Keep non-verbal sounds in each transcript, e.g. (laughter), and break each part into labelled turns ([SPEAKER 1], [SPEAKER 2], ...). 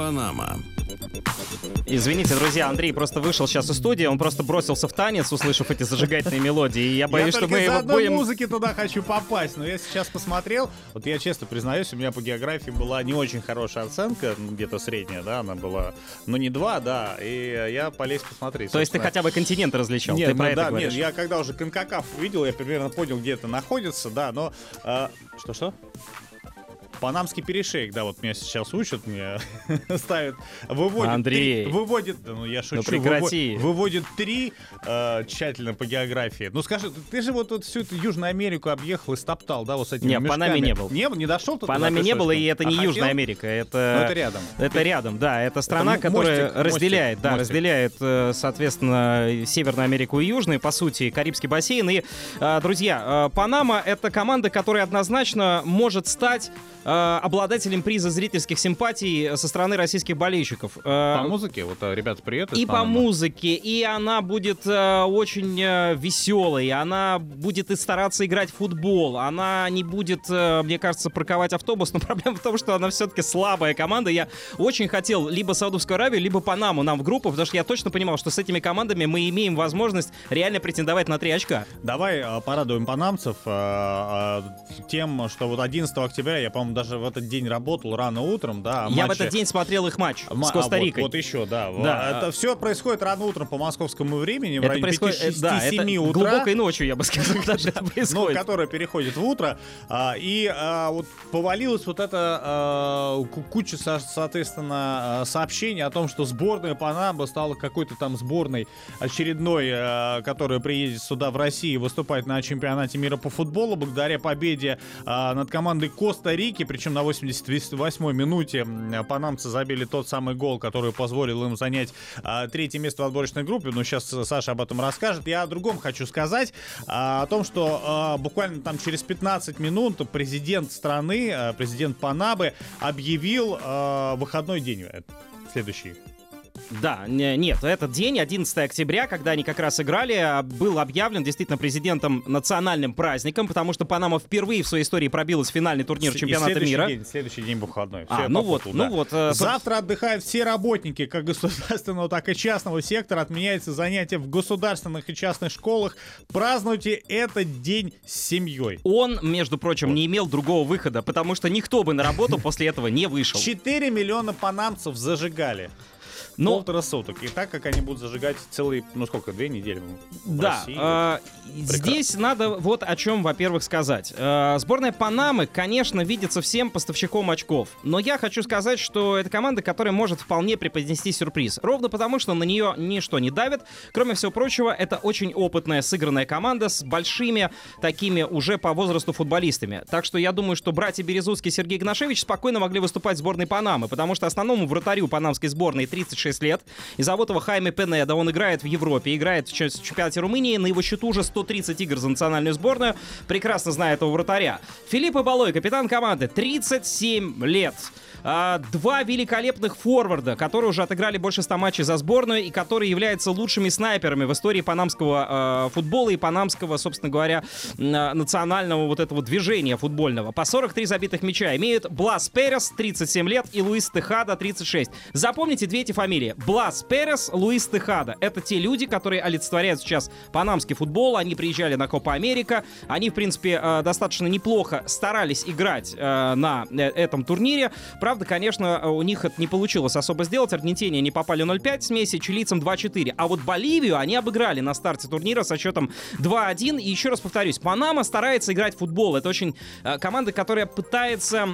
[SPEAKER 1] Панама.
[SPEAKER 2] Извините, друзья, Андрей просто вышел сейчас из студии, он просто бросился в танец, услышав эти зажигательные мелодии, и я боюсь,
[SPEAKER 3] я
[SPEAKER 2] что мы его будем...
[SPEAKER 3] музыки туда хочу попасть, но я сейчас посмотрел, вот я честно признаюсь, у меня по географии была не очень хорошая оценка, ну, где-то средняя, да, она была, ну не два, да, и я полез посмотреть.
[SPEAKER 2] То есть ты хотя бы континент различал,
[SPEAKER 3] Нет,
[SPEAKER 2] ты
[SPEAKER 3] ну
[SPEAKER 2] про это
[SPEAKER 3] да,
[SPEAKER 2] говоришь?
[SPEAKER 3] нет, я когда уже Конкакаф увидел, я примерно понял, где это находится, да, но... Что-что? Панамский перешейк, да, вот меня сейчас учат, мне (laughs) ставят, выводит
[SPEAKER 2] Андрей.
[SPEAKER 3] три- выводит, ну я шучу,
[SPEAKER 2] прекрати.
[SPEAKER 3] выво- выводит три э, тщательно по географии. Ну скажи, ты же вот, вот всю эту Южную Америку объехал и стоптал, да, вот с этими
[SPEAKER 2] Не, в Панаме
[SPEAKER 3] мешками.
[SPEAKER 2] не был.
[SPEAKER 3] Не, не дошел
[SPEAKER 2] В Панаме
[SPEAKER 3] туда,
[SPEAKER 2] не было, и это не
[SPEAKER 3] а
[SPEAKER 2] Южная
[SPEAKER 3] хотел?
[SPEAKER 2] Америка,
[SPEAKER 3] Ну,
[SPEAKER 2] это...
[SPEAKER 3] это рядом.
[SPEAKER 2] Это рядом, да. Это страна,
[SPEAKER 3] мо-
[SPEAKER 2] которая
[SPEAKER 3] мостик, мостик,
[SPEAKER 2] разделяет, да,
[SPEAKER 3] мостик.
[SPEAKER 2] разделяет, э, соответственно, Северную Америку и Южную, по сути, Карибский бассейн. И, э, друзья, э, Панама — это команда, которая однозначно может стать обладателем приза зрительских симпатий со стороны российских болельщиков. Э,
[SPEAKER 3] По музыке, вот а, ребята, привет.
[SPEAKER 2] и по музыке, и она будет э, очень э, веселой, она будет и стараться играть в футбол, она не будет, э, мне кажется, парковать автобус, (laughs) но проблема в том, что она все-таки слабая команда. Я очень хотел либо Саудовскую Аравию, либо Панаму нам в группу, потому что я точно понимал, что с этими командами мы имеем возможность реально претендовать на три очка.
[SPEAKER 3] Давай порадуем панамцев тем, что вот 11 октября, я, по-моему, даже в этот день работал рано утром, да. а
[SPEAKER 2] я в
[SPEAKER 3] матче-
[SPEAKER 2] этот день смотрел их матч
[SPEAKER 3] Ма-
[SPEAKER 2] с
[SPEAKER 3] а, вот-
[SPEAKER 2] Коста-Рикой.
[SPEAKER 3] Вот, еще, да.
[SPEAKER 2] Да.
[SPEAKER 3] Это все происходит рано утром по московскому времени, в
[SPEAKER 2] это
[SPEAKER 3] районе
[SPEAKER 2] происходит, э, да, это
[SPEAKER 3] 5-6-7 утра.
[SPEAKER 2] глубокой ночью, я бы сказал, (laughs) это
[SPEAKER 3] Ну,
[SPEAKER 2] происходит.
[SPEAKER 3] которая переходит в утро. а, и а, вот повалилась вот эта а, ку- куча, со- соответственно, а, сообщений о том, что сборная Панамы стала какой-то там сборной очередной, а, которая приедет сюда в Россию и выступает на чемпионате мира по футболу благодаря победе а, над командой Коста-Рики, причем на 88-й минуте панамцы забили тот самый гол, который позволил им занять а, третье место в отборочной группе. Ну, сейчас Саша об этом расскажет. Я о другом хочу сказать, а, о том, что а, буквально там через 15 минут президент страны, президент Панабы объявил выходной день. э, Следующий.
[SPEAKER 2] Да, не- нет, этот день, 11 октября, когда они как раз играли, а, был объявлен действительно президентом национальным праздником, потому что Панама впервые в своей истории пробилась в финальный турнир
[SPEAKER 3] И
[SPEAKER 2] чемпионата
[SPEAKER 3] следующий
[SPEAKER 2] мира.
[SPEAKER 3] День, следующий день выходной.
[SPEAKER 2] А,
[SPEAKER 3] Всё, я
[SPEAKER 2] ну вот,
[SPEAKER 3] попутал,
[SPEAKER 2] ну вот, э,
[SPEAKER 3] Завтра отдыхают все работники как государственного, так и частного сектора. Отменяется занятия в государственных и частных школах. Празднуйте этот день с семьей.
[SPEAKER 2] Он, между прочим, не имел другого выхода, потому что никто бы на работу после этого не вышел.
[SPEAKER 3] 4 миллиона панамцев зажигали.
[SPEAKER 2] Но
[SPEAKER 3] Полтора суток. И так как они будут зажигать целые, ну сколько, две недели в
[SPEAKER 2] Да,
[SPEAKER 3] России.
[SPEAKER 2] э, здесь надо вот о чем, во-первых, сказать. Э, сборная Панамы, конечно, видится всем поставщиком очков, но я хочу сказать, что это команда, которая может вполне преподнести сюрприз. Ровно потому, что на нее ничто не давит. Кроме всего прочего, это очень опытная, сыгранная команда с большими такими уже по возрасту футболистами. Так что я думаю, что братья Березутский и Сергей Игнашевич спокойно могли выступать в сборной Панамы, потому что основному вратарю панамской сборной 36 лет. И зовут его Хайме Пенеда. Он играет в Европе, играет в чемпионате Румынии. На его счету уже 130 игр за национальную сборную. Прекрасно знает этого вратаря. Филипп Балой, капитан команды, 37 лет. А, Два великолепных форварда, которые уже отыграли больше 100 матчей за сборную и которые являются лучшими снайперами в истории панамского э, футбола и панамского, собственно говоря, а, национального вот этого движения футбольного. По 43 забитых мяча имеют Блас Перес, 37 лет, и Луис Техада, 36. Запомните две эти фамилии. Блас Перес, Луис Техада. Это те люди, которые олицетворяют сейчас панамский футбол. Они приезжали на Копа Америка. Они, в принципе, э, достаточно неплохо старались играть э, на э, этом турнире. Правда, конечно, у них это не получилось особо сделать. Аргентине не попали 0-5 смеси, чилийцам 2-4. А вот Боливию они обыграли на старте турнира со счетом 2-1. И еще раз повторюсь, Панама старается играть в футбол. Это очень команда, которая пытается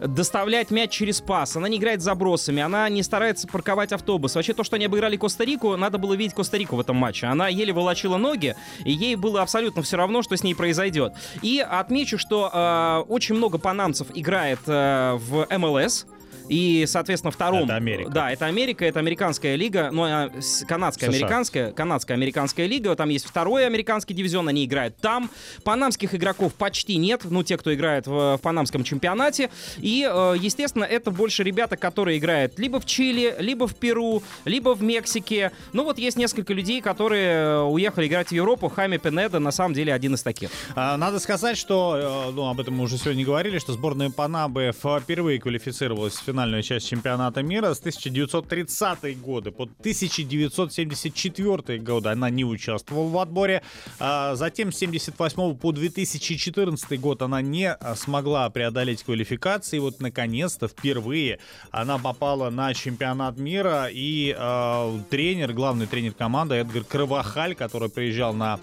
[SPEAKER 2] доставлять мяч через пас. Она не играет забросами, она не старается парковать автобус. Вообще то, что они обыграли Коста-Рику, надо было видеть Коста-Рику в этом матче. Она еле волочила ноги, и ей было абсолютно все равно, что с ней произойдет. И отмечу, что э, очень много панамцев играет э, в МЛС. И, соответственно, втором...
[SPEAKER 3] Это Америка.
[SPEAKER 2] Да, это Америка, это американская лига, ну, а, с- канадская,
[SPEAKER 3] США.
[SPEAKER 2] американская, канадская, американская лига, там есть второй американский дивизион, они играют там. Панамских игроков почти нет, ну, те, кто играет в, в панамском чемпионате. И, э, естественно, это больше ребята, которые играют либо в Чили, либо в Перу, либо в Мексике. Ну, вот есть несколько людей, которые э, уехали играть в Европу. Хайме Пенеда, на самом деле, один из таких.
[SPEAKER 3] А, Надо сказать, что, э, ну, об этом мы уже сегодня говорили, что сборная Панамы впервые квалифицировалась в финальную часть чемпионата мира с 1930 годы по 1974 годы она не участвовала в отборе. А Затем с 78 по 2014 год она не а, смогла преодолеть квалификации. И вот, наконец-то, впервые она попала на чемпионат мира. И э, тренер, главный тренер команды Эдгар Кровахаль, который приезжал на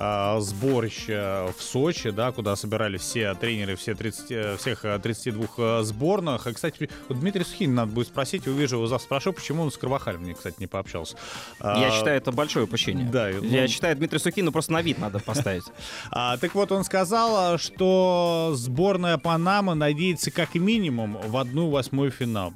[SPEAKER 3] э, сборище в Сочи, да, куда собирали все тренеры все 30, э, всех э, 32 э, сборных. И, кстати, вот Дмитрий Сухин надо будет спросить, увижу его завтра спрошу, почему он с Кровахалем мне, кстати, не пообщался.
[SPEAKER 2] Я
[SPEAKER 3] А,
[SPEAKER 2] считаю, это большое упущение.
[SPEAKER 3] да,
[SPEAKER 2] Я
[SPEAKER 3] ну-
[SPEAKER 2] считаю, Дмитрий Сухину просто на вид надо поставить. (laughs)
[SPEAKER 3] А, так вот, он сказал, что сборная Панамы надеется как минимум в одну восьмую финал.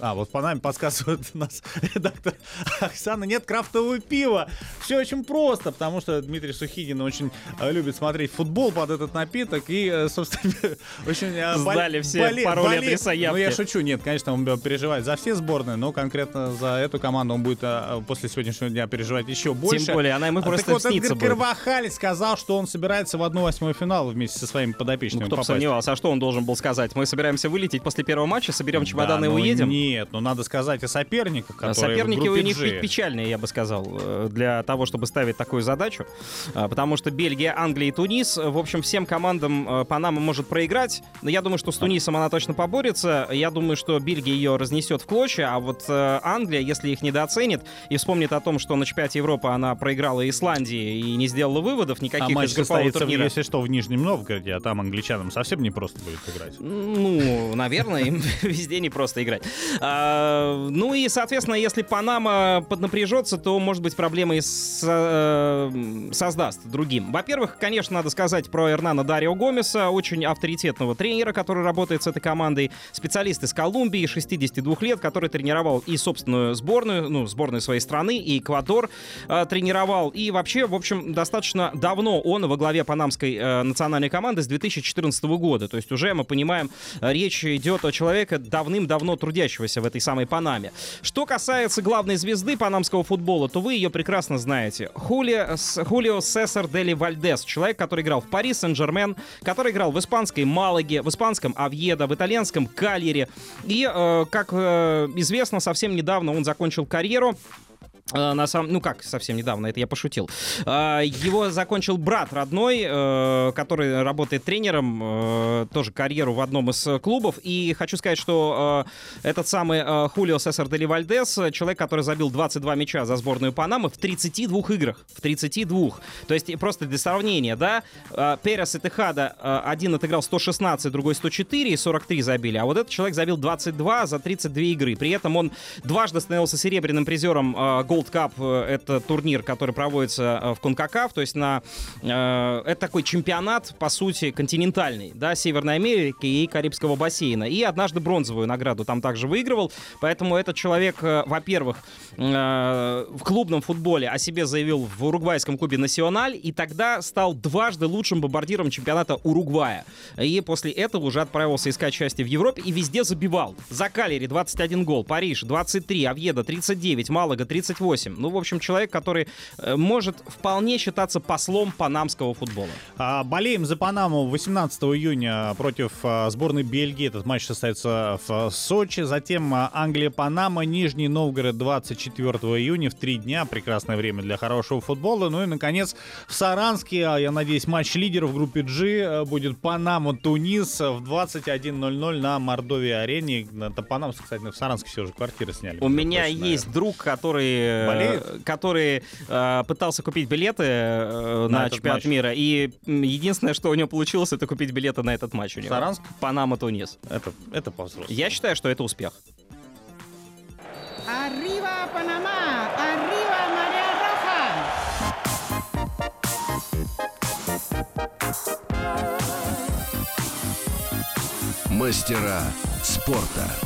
[SPEAKER 3] А, вот в Панаме подсказывает (laughs) нас редактор Оксана, нет крафтового пива. Все очень просто, потому что Дмитрий Сухидин очень э, любит смотреть футбол под этот напиток и, э, собственно, (laughs) очень... э, бол-
[SPEAKER 2] Сдали все
[SPEAKER 3] боле-
[SPEAKER 2] пароли,
[SPEAKER 3] боле-
[SPEAKER 2] адреса,
[SPEAKER 3] Ну, я
[SPEAKER 2] явки.
[SPEAKER 3] шучу, нет, конечно, он переживает за все сборные, но конкретно за эту команду он будет после сегодняшнего дня переживать еще больше.
[SPEAKER 2] Тем более, она ему
[SPEAKER 3] А,
[SPEAKER 2] просто
[SPEAKER 3] так вот, Эдгар
[SPEAKER 2] будет.
[SPEAKER 3] Карвахаль сказал, что он собирается в одну восьмую финала вместе со своими подопечными
[SPEAKER 2] Ну, кто
[SPEAKER 3] попасть.
[SPEAKER 2] сомневался, а что он должен был сказать? Мы собираемся вылететь после первого матча, соберем чемоданы
[SPEAKER 3] Да,
[SPEAKER 2] и
[SPEAKER 3] ну
[SPEAKER 2] уедем?
[SPEAKER 3] Нет, ну надо сказать о соперниках,
[SPEAKER 2] А
[SPEAKER 3] которые
[SPEAKER 2] Соперники у них
[SPEAKER 3] G.
[SPEAKER 2] пе- печальные, я бы сказал, э, для того, чтобы ставить такую задачу. А, Потому что Бельгия, Англия и Тунис, э, в общем, всем командам э, Панама может проиграть. Но я думаю, что с Тунисом она точно поборется. Я думаю, что Бельгия ее разнесет в клочья, а вот Англия, если их недооценит и вспомнит о том, что на чемпионате Европы она проиграла Исландии и не сделала выводов
[SPEAKER 3] А
[SPEAKER 2] никаких
[SPEAKER 3] матч
[SPEAKER 2] из группового турнира.
[SPEAKER 3] если что, в Нижнем Новгороде, а там англичанам совсем не просто будет играть.
[SPEAKER 2] Ну, наверное, им (laughs) везде не просто играть. А, ну и, соответственно, если Панама поднапряжется, то, может быть, проблемы и с- э, создаст другим. Во-первых, конечно, надо сказать про Эрнана Дарио Гомеса, очень авторитетного тренера, который работает с этой командой, специалист из Колумбии, 62 лет, который тренировал и собственную сборную, ну, сборную своей страны, и Эквадор э, тренировал. И вообще, в общем, достаточно давно он во главе панамской э, национальной команды с 2014 года. То есть уже мы понимаем, речь идет о человеке давным-давно трудящегося в этой самой Панаме. Что касается главной звезды панамского футбола, то вы ее прекрасно знаете. Хули, Хулио Сесар Дели Вальдес. Человек, который играл в Пари Сен-Жермен, который играл в испанской Малаге, в испанском Авьедо, в итальянском Кальере. И, э, как э, известно, совсем недавно он закончил карьеру На самом, ну как, совсем недавно, это я пошутил. А, Его закончил брат родной, э, который работает тренером, э, тоже карьеру в одном из э, клубов. И хочу сказать, что этот самый Хулио Сесар Дели Вальдес, человек, который забил 22 мяча за сборную Панамы в 32 играх. В 32. То есть просто для сравнения, да, Перес и Техада один отыграл 116, другой 104 и 43 забили. А вот этот человек забил 22 за 32 игры. При этом он дважды становился серебряным призером Gold Cup. э, Это турнир, который проводится э, в Конкакаф. То есть на, э, это такой чемпионат, по сути, континентальный, да, Северной Америки и Карибского бассейна. И однажды бронзовую награду там также выигрывал. Поэтому этот человек, э, во-первых, э, в клубном футболе о себе заявил в уругвайском клубе «Националь», и тогда стал дважды лучшим бомбардиром чемпионата Уругвая. И после этого уже отправился искать счастье в Европе и везде забивал. За Калери 21 гол, Париж 23, Авьеда 39, Малага 38. Ну, в общем, человек, который э, может вполне считаться послом панамского футбола.
[SPEAKER 3] А, Болеем за Панаму 18 июня против а, сборной Бельгии. Этот матч состоится в а, Сочи. Затем Англия-Панама, Нижний Новгород 24 июня в три дня. Прекрасное время для хорошего футбола. Ну и, наконец, в Саранске, я надеюсь, матч лидеров в группе G а, будет Панама-Тунис в 21.00 на Мордовии-арене. Это Панамск, кстати, в Саранске все уже квартиры сняли.
[SPEAKER 2] У меня есть друг, который, э, который э, пытался купить билеты э,
[SPEAKER 3] На
[SPEAKER 2] чемпионат
[SPEAKER 3] матч.
[SPEAKER 2] мира, и единственное, что у него получилось, это купить билеты на этот матч у него.
[SPEAKER 3] Саранск?
[SPEAKER 2] Панама, Тунис.
[SPEAKER 3] Это, это по-взрослому.
[SPEAKER 2] Я считаю, что это успех.
[SPEAKER 1] Arriba Panamá, arriba María Roja.
[SPEAKER 4] Мастера спорта.